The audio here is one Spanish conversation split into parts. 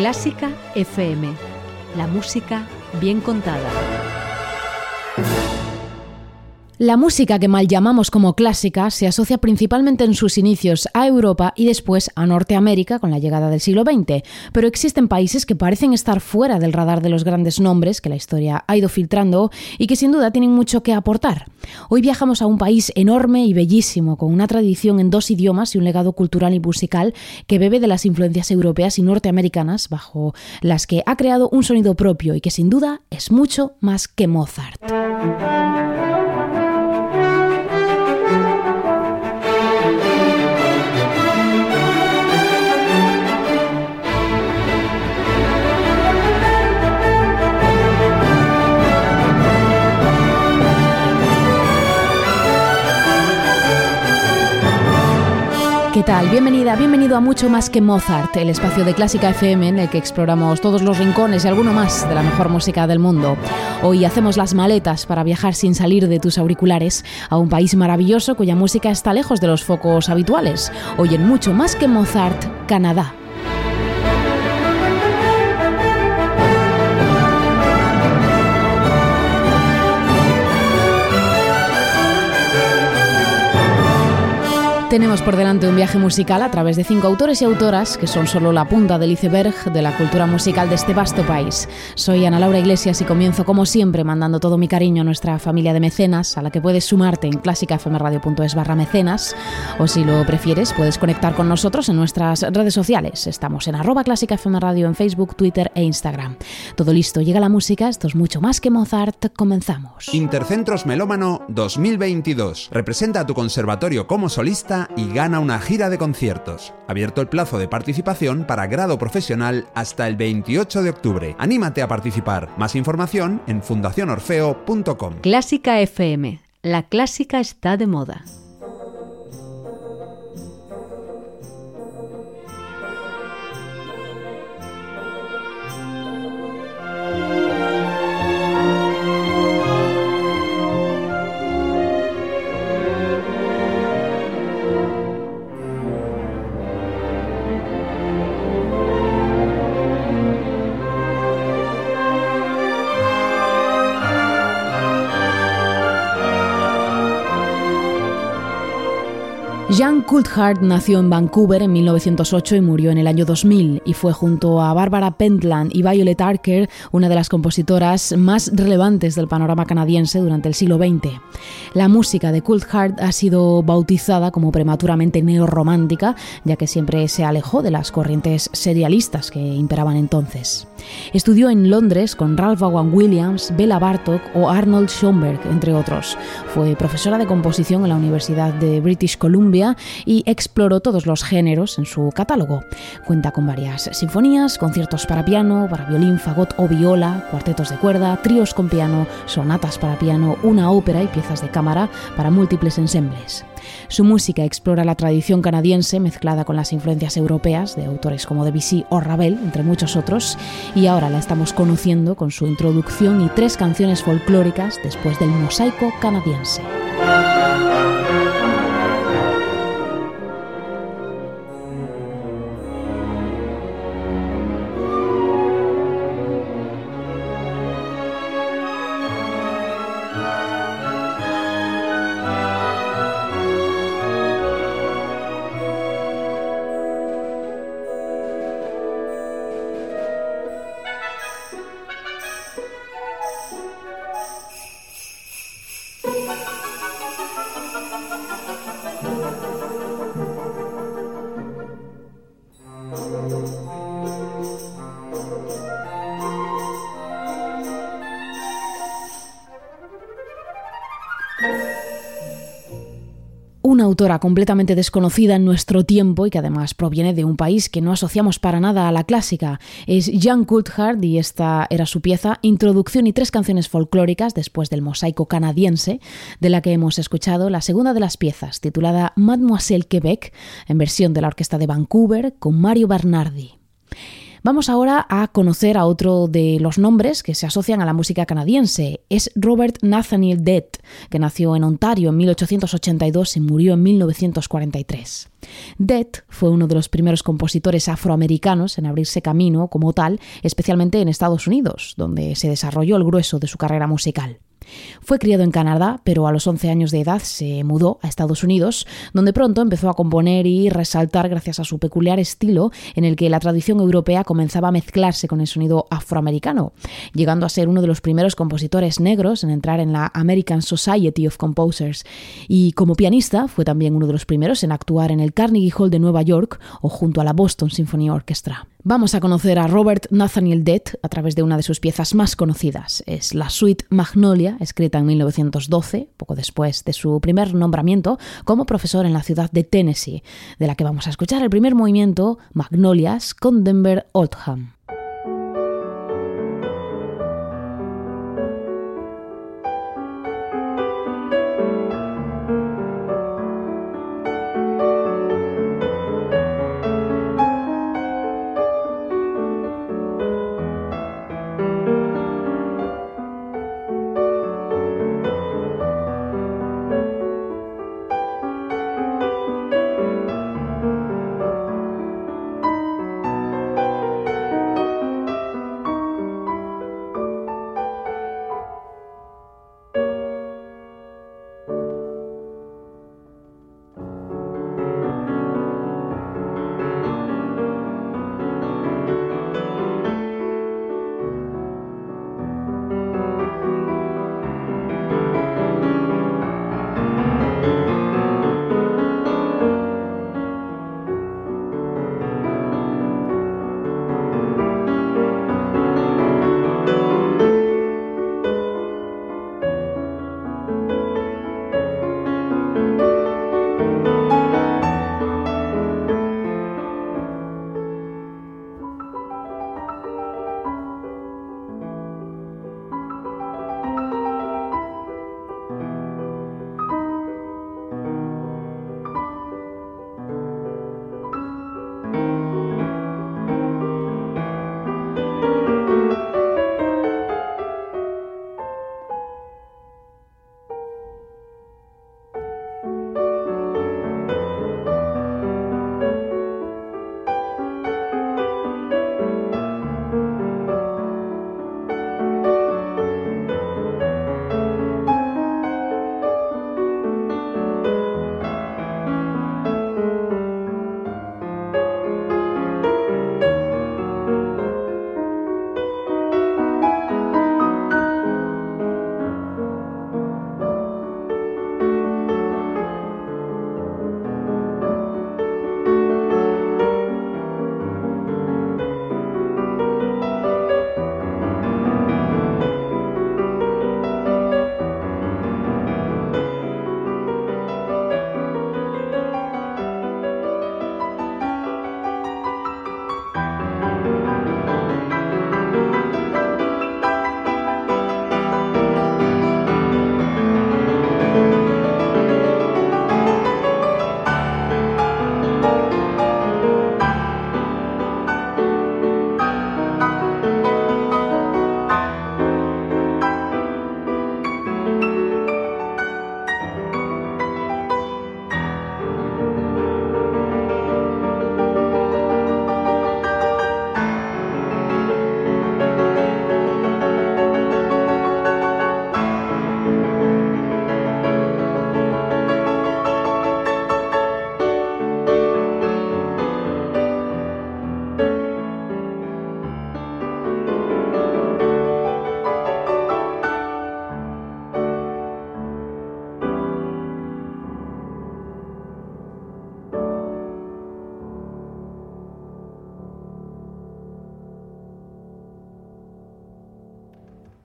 Clásica FM. La música bien contada. La música que mal llamamos como clásica se asocia principalmente en sus inicios a Europa y después a Norteamérica con la llegada del siglo XX, pero existen países que parecen estar fuera del radar de los grandes nombres que la historia ha ido filtrando y que sin duda tienen mucho que aportar. Hoy viajamos a un país enorme y bellísimo, con una tradición en dos idiomas y un legado cultural y musical que bebe de las influencias europeas y norteamericanas, bajo las que ha creado un sonido propio y que sin duda es mucho más que Mozart. ¿Qué tal? Bienvenida, bienvenido a Mucho Más que Mozart, el espacio de Clásica FM en el que exploramos todos los rincones y alguno más de la mejor música del mundo. Hoy hacemos las maletas para viajar sin salir de tus auriculares a un país maravilloso cuya música está lejos de los focos habituales. Hoy en Mucho Más que Mozart, Canadá. Tenemos por delante un viaje musical a través de cinco autores y autoras que son solo la punta del iceberg de la cultura musical de este vasto país. Soy Ana Laura Iglesias y comienzo como siempre mandando todo mi cariño a nuestra familia de mecenas, a la que puedes sumarte en clásicafmradio.es barra mecenas, o si lo prefieres puedes conectar con nosotros en nuestras redes sociales. Estamos en arroba clásicafmradio en Facebook, Twitter e Instagram. Todo listo, llega la música, esto es mucho más que Mozart, comenzamos. Intercentros Melómano 2022. Representa a tu conservatorio como solista y gana una gira de conciertos. Abierto el plazo de participación para grado profesional hasta el 28 de octubre. Anímate a participar. Más información en fundacionorfeo.com. Clásica FM. La clásica está de moda. Jan Coulthard nació en Vancouver en 1908 y murió en el año 2000 y fue junto a Barbara Pentland y Violet Archer una de las compositoras más relevantes del panorama canadiense durante el siglo XX. La música de Coulthard ha sido bautizada como prematuramente neorromántica, ya que siempre se alejó de las corrientes serialistas que imperaban entonces. Estudió en Londres con Ralph Vaughan Williams, Bela Bartok o Arnold Schoenberg, entre otros. Fue profesora de composición en la Universidad de British Columbia y exploró todos los géneros en su catálogo. Cuenta con varias sinfonías, conciertos para piano, para violín, fagot o viola, cuartetos de cuerda, tríos con piano, sonatas para piano, una ópera y piezas de cámara para múltiples ensembles. Su música explora la tradición canadiense mezclada con las influencias europeas de autores como Debussy o Ravel, entre muchos otros, y ahora la estamos conociendo con su introducción y tres canciones folclóricas después del mosaico canadiense. Autora completamente desconocida en nuestro tiempo y que además proviene de un país que no asociamos para nada a la clásica. Es Jan Coulthard y esta era su pieza Introducción y tres canciones folclóricas después del mosaico canadiense, de la que hemos escuchado la segunda de las piezas, titulada Mademoiselle Quebec, en versión de la Orquesta de Vancouver con Mario Bernardi. Vamos ahora a conocer a otro de los nombres que se asocian a la música canadiense. Es Robert Nathaniel Dett, que nació en Ontario en 1882 y murió en 1943. Dett fue uno de los primeros compositores afroamericanos en abrirse camino como tal, especialmente en Estados Unidos, donde se desarrolló el grueso de su carrera musical. Fue criado en Canadá, pero a los 11 años de edad se mudó a Estados Unidos, donde pronto empezó a componer y resaltar gracias a su peculiar estilo en el que la tradición europea comenzaba a mezclarse con el sonido afroamericano, llegando a ser uno de los primeros compositores negros en entrar en la American Society of Composers. Y como pianista fue también uno de los primeros en actuar en el Carnegie Hall de Nueva York o junto a la Boston Symphony Orchestra. Vamos a conocer a Robert Nathaniel Dett a través de una de sus piezas más conocidas. Es la Suite Magnolia, escrita en 1912, poco después de su primer nombramiento como profesor en la ciudad de Tennessee, de la que vamos a escuchar el primer movimiento, Magnolias, con Denver Oldham.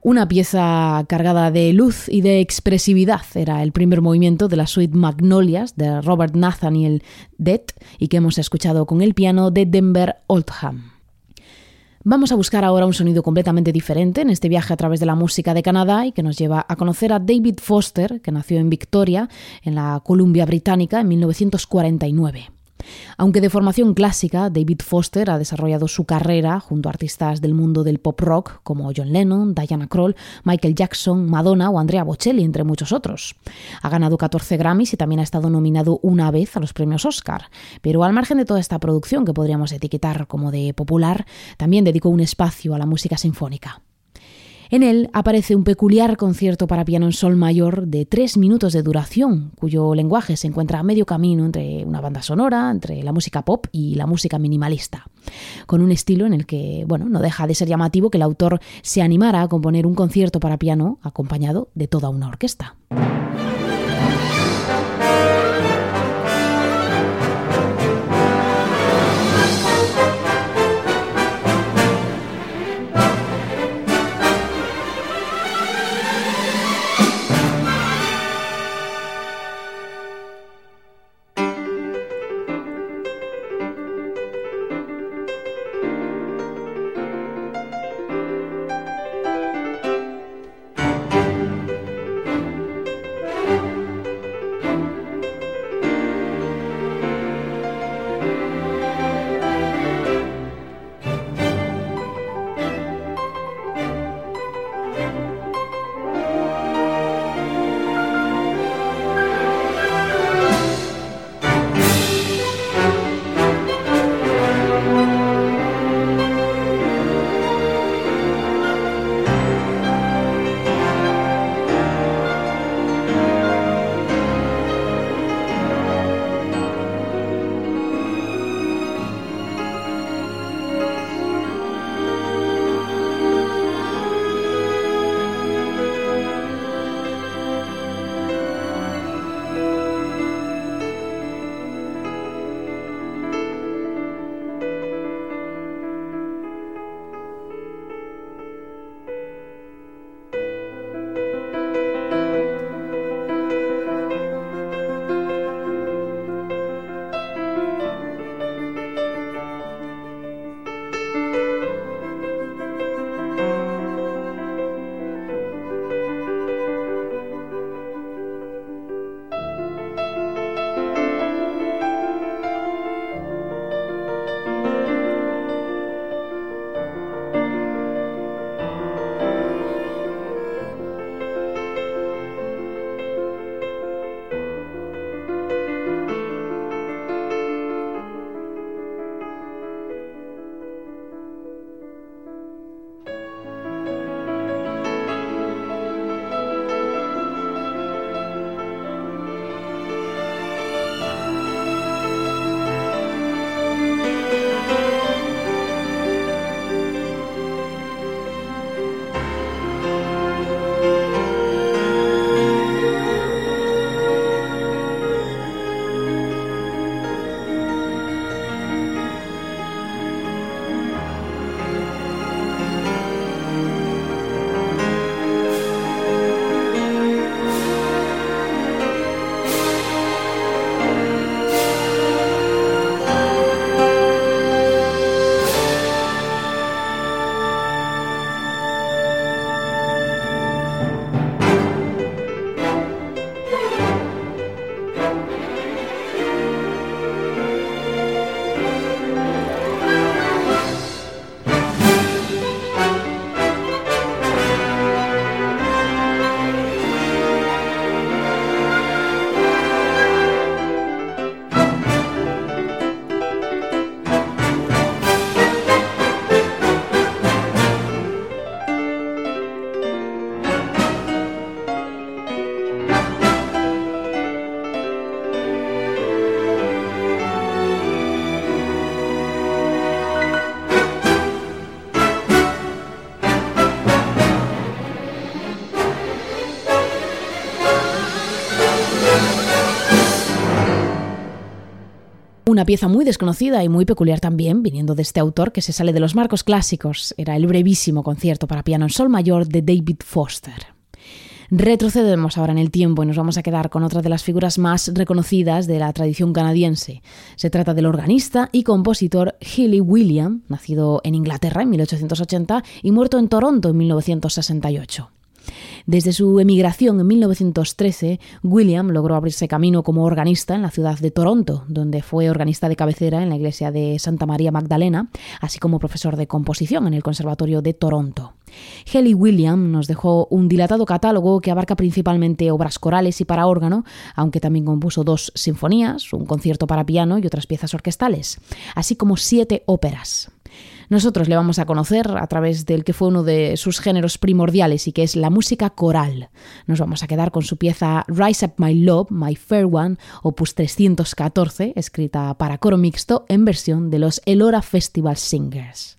Una pieza cargada de luz y de expresividad era el primer movimiento de la suite Magnolias de Robert Nathaniel Dett y que hemos escuchado con el piano de Denver Oldham. Vamos a buscar ahora un sonido completamente diferente en este viaje a través de la música de Canadá y que nos lleva a conocer a David Foster, que nació en Victoria, en la Columbia Británica, en 1949. Aunque de formación clásica, David Foster ha desarrollado su carrera junto a artistas del mundo del pop rock como John Lennon, Diana Kroll, Michael Jackson, Madonna o Andrea Bocelli, entre muchos otros. Ha ganado 14 Grammys y también ha estado nominado una vez a los premios Oscar. Pero al margen de toda esta producción que podríamos etiquetar como de popular, también dedicó un espacio a la música sinfónica. En él aparece un peculiar concierto para piano en sol mayor de tres minutos de duración, cuyo lenguaje se encuentra a medio camino entre una banda sonora, entre la música pop y la música minimalista, con un estilo en el que, bueno, no deja de ser llamativo que el autor se animara a componer un concierto para piano acompañado de toda una orquesta. Una pieza muy desconocida y muy peculiar también, viniendo de este autor que se sale de los marcos clásicos, era el brevísimo concierto para piano en sol mayor de David Foster. Retrocedemos ahora en el tiempo y nos vamos a quedar con otra de las figuras más reconocidas de la tradición canadiense. Se trata del organista y compositor Hilly William, nacido en Inglaterra en 1880 y muerto en Toronto en 1968. Desde su emigración en 1913, William logró abrirse camino como organista en la ciudad de Toronto, donde fue organista de cabecera en la iglesia de Santa María Magdalena, así como profesor de composición en el Conservatorio de Toronto. Helly William nos dejó un dilatado catálogo que abarca principalmente obras corales y para órgano, aunque también compuso dos sinfonías, un concierto para piano y otras piezas orquestales, así como siete óperas. Nosotros le vamos a conocer a través del que fue uno de sus géneros primordiales y que es la música coral. Nos vamos a quedar con su pieza Rise Up My Love, My Fair One, opus 314, escrita para coro mixto en versión de los Elora Festival Singers.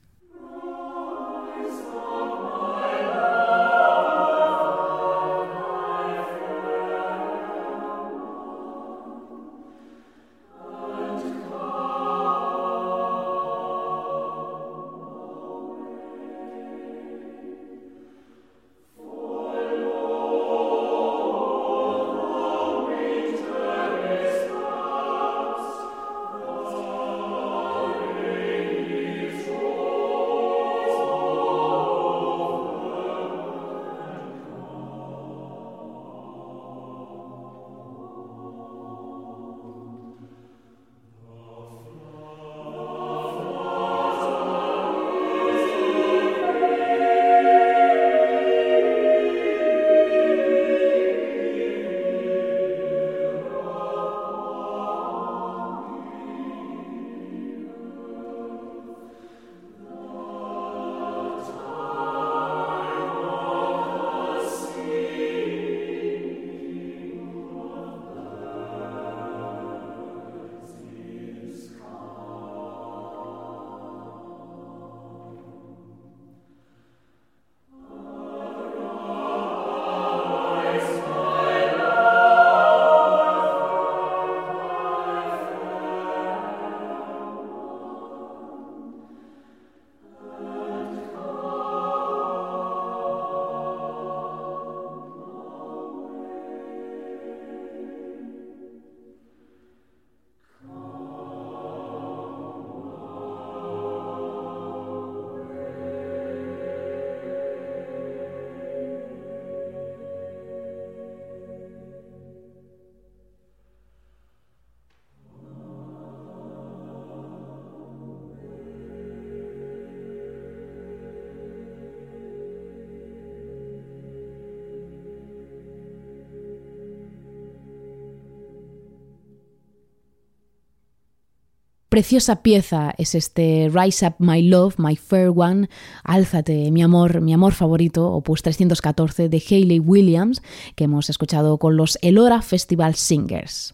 Preciosa pieza es este Rise Up My Love, My Fair One, Álzate, mi amor, mi amor favorito, opus 314 de Hayley Williams, que hemos escuchado con los Elora Festival Singers.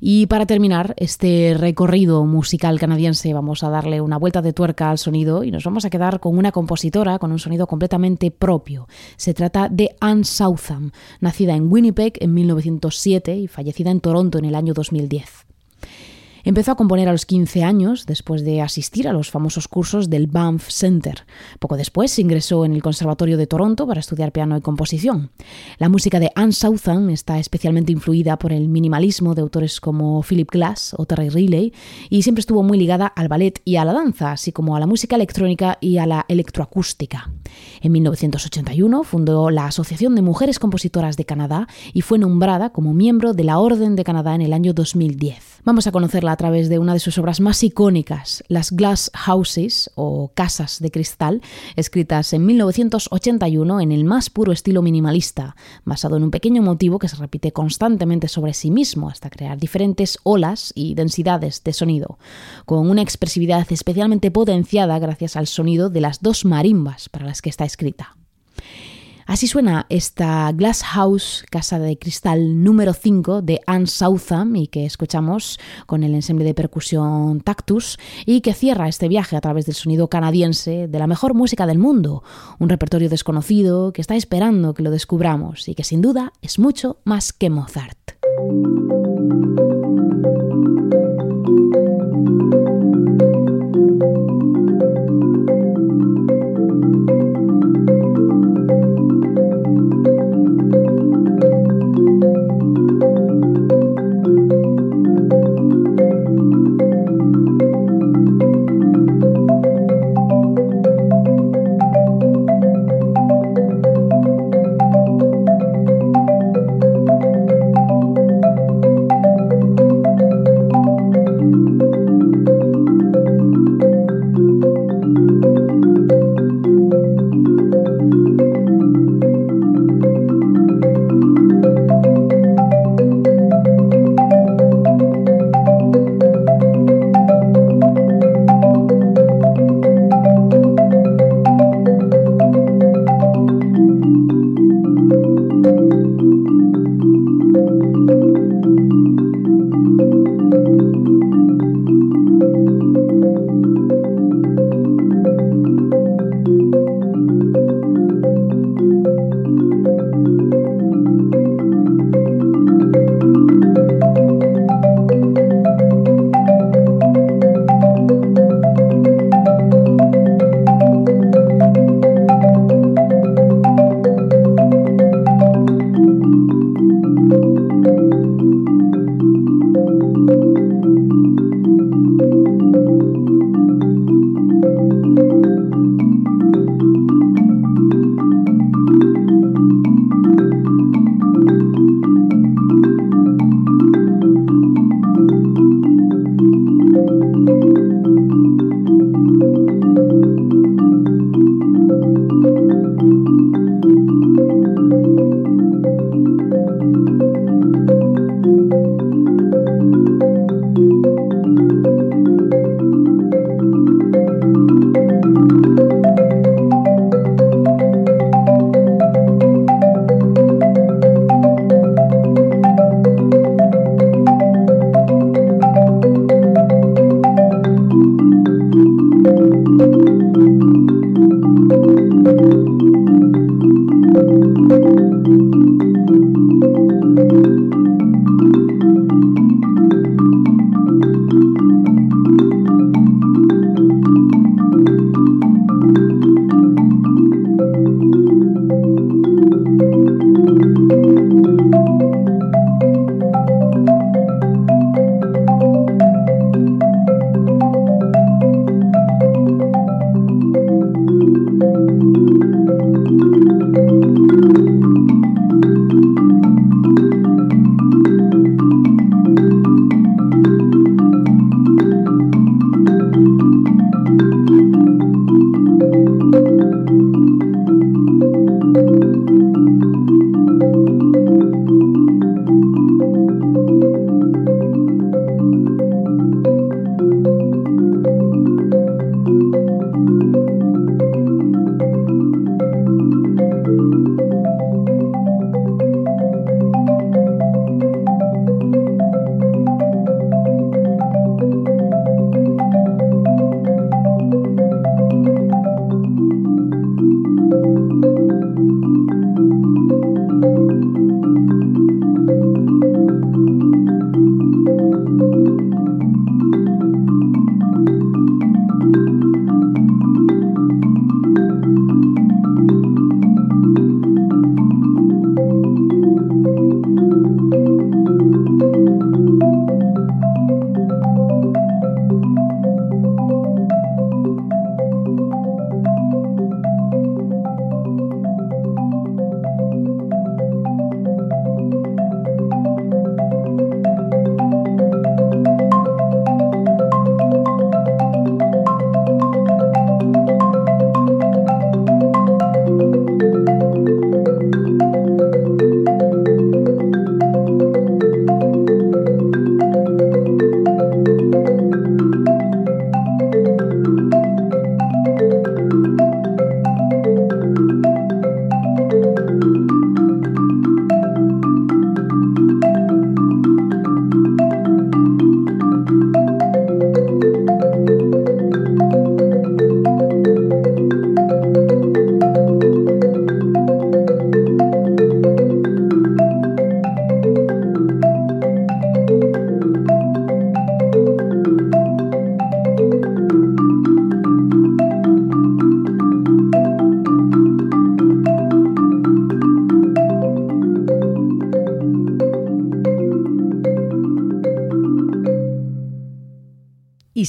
Y para terminar este recorrido musical canadiense vamos a darle una vuelta de tuerca al sonido y nos vamos a quedar con una compositora con un sonido completamente propio. Se trata de Anne Southam, nacida en Winnipeg en 1907 y fallecida en Toronto en el año 2010. Empezó a componer a los 15 años después de asistir a los famosos cursos del Banff Center. Poco después ingresó en el Conservatorio de Toronto para estudiar piano y composición. La música de Anne Southam está especialmente influida por el minimalismo de autores como Philip Glass o Terry Riley y siempre estuvo muy ligada al ballet y a la danza, así como a la música electrónica y a la electroacústica. En 1981 fundó la Asociación de Mujeres Compositoras de Canadá y fue nombrada como miembro de la Orden de Canadá en el año 2010. Vamos a conocerla a través de una de sus obras más icónicas, las Glass Houses o Casas de Cristal, escritas en 1981 en el más puro estilo minimalista, basado en un pequeño motivo que se repite constantemente sobre sí mismo hasta crear diferentes olas y densidades de sonido, con una expresividad especialmente potenciada gracias al sonido de las dos marimbas para las que está escrita. Así suena esta Glass House, Casa de Cristal número 5 de Anne Southam y que escuchamos con el ensemble de percusión Tactus y que cierra este viaje a través del sonido canadiense de la mejor música del mundo, un repertorio desconocido que está esperando que lo descubramos y que sin duda es mucho más que Mozart.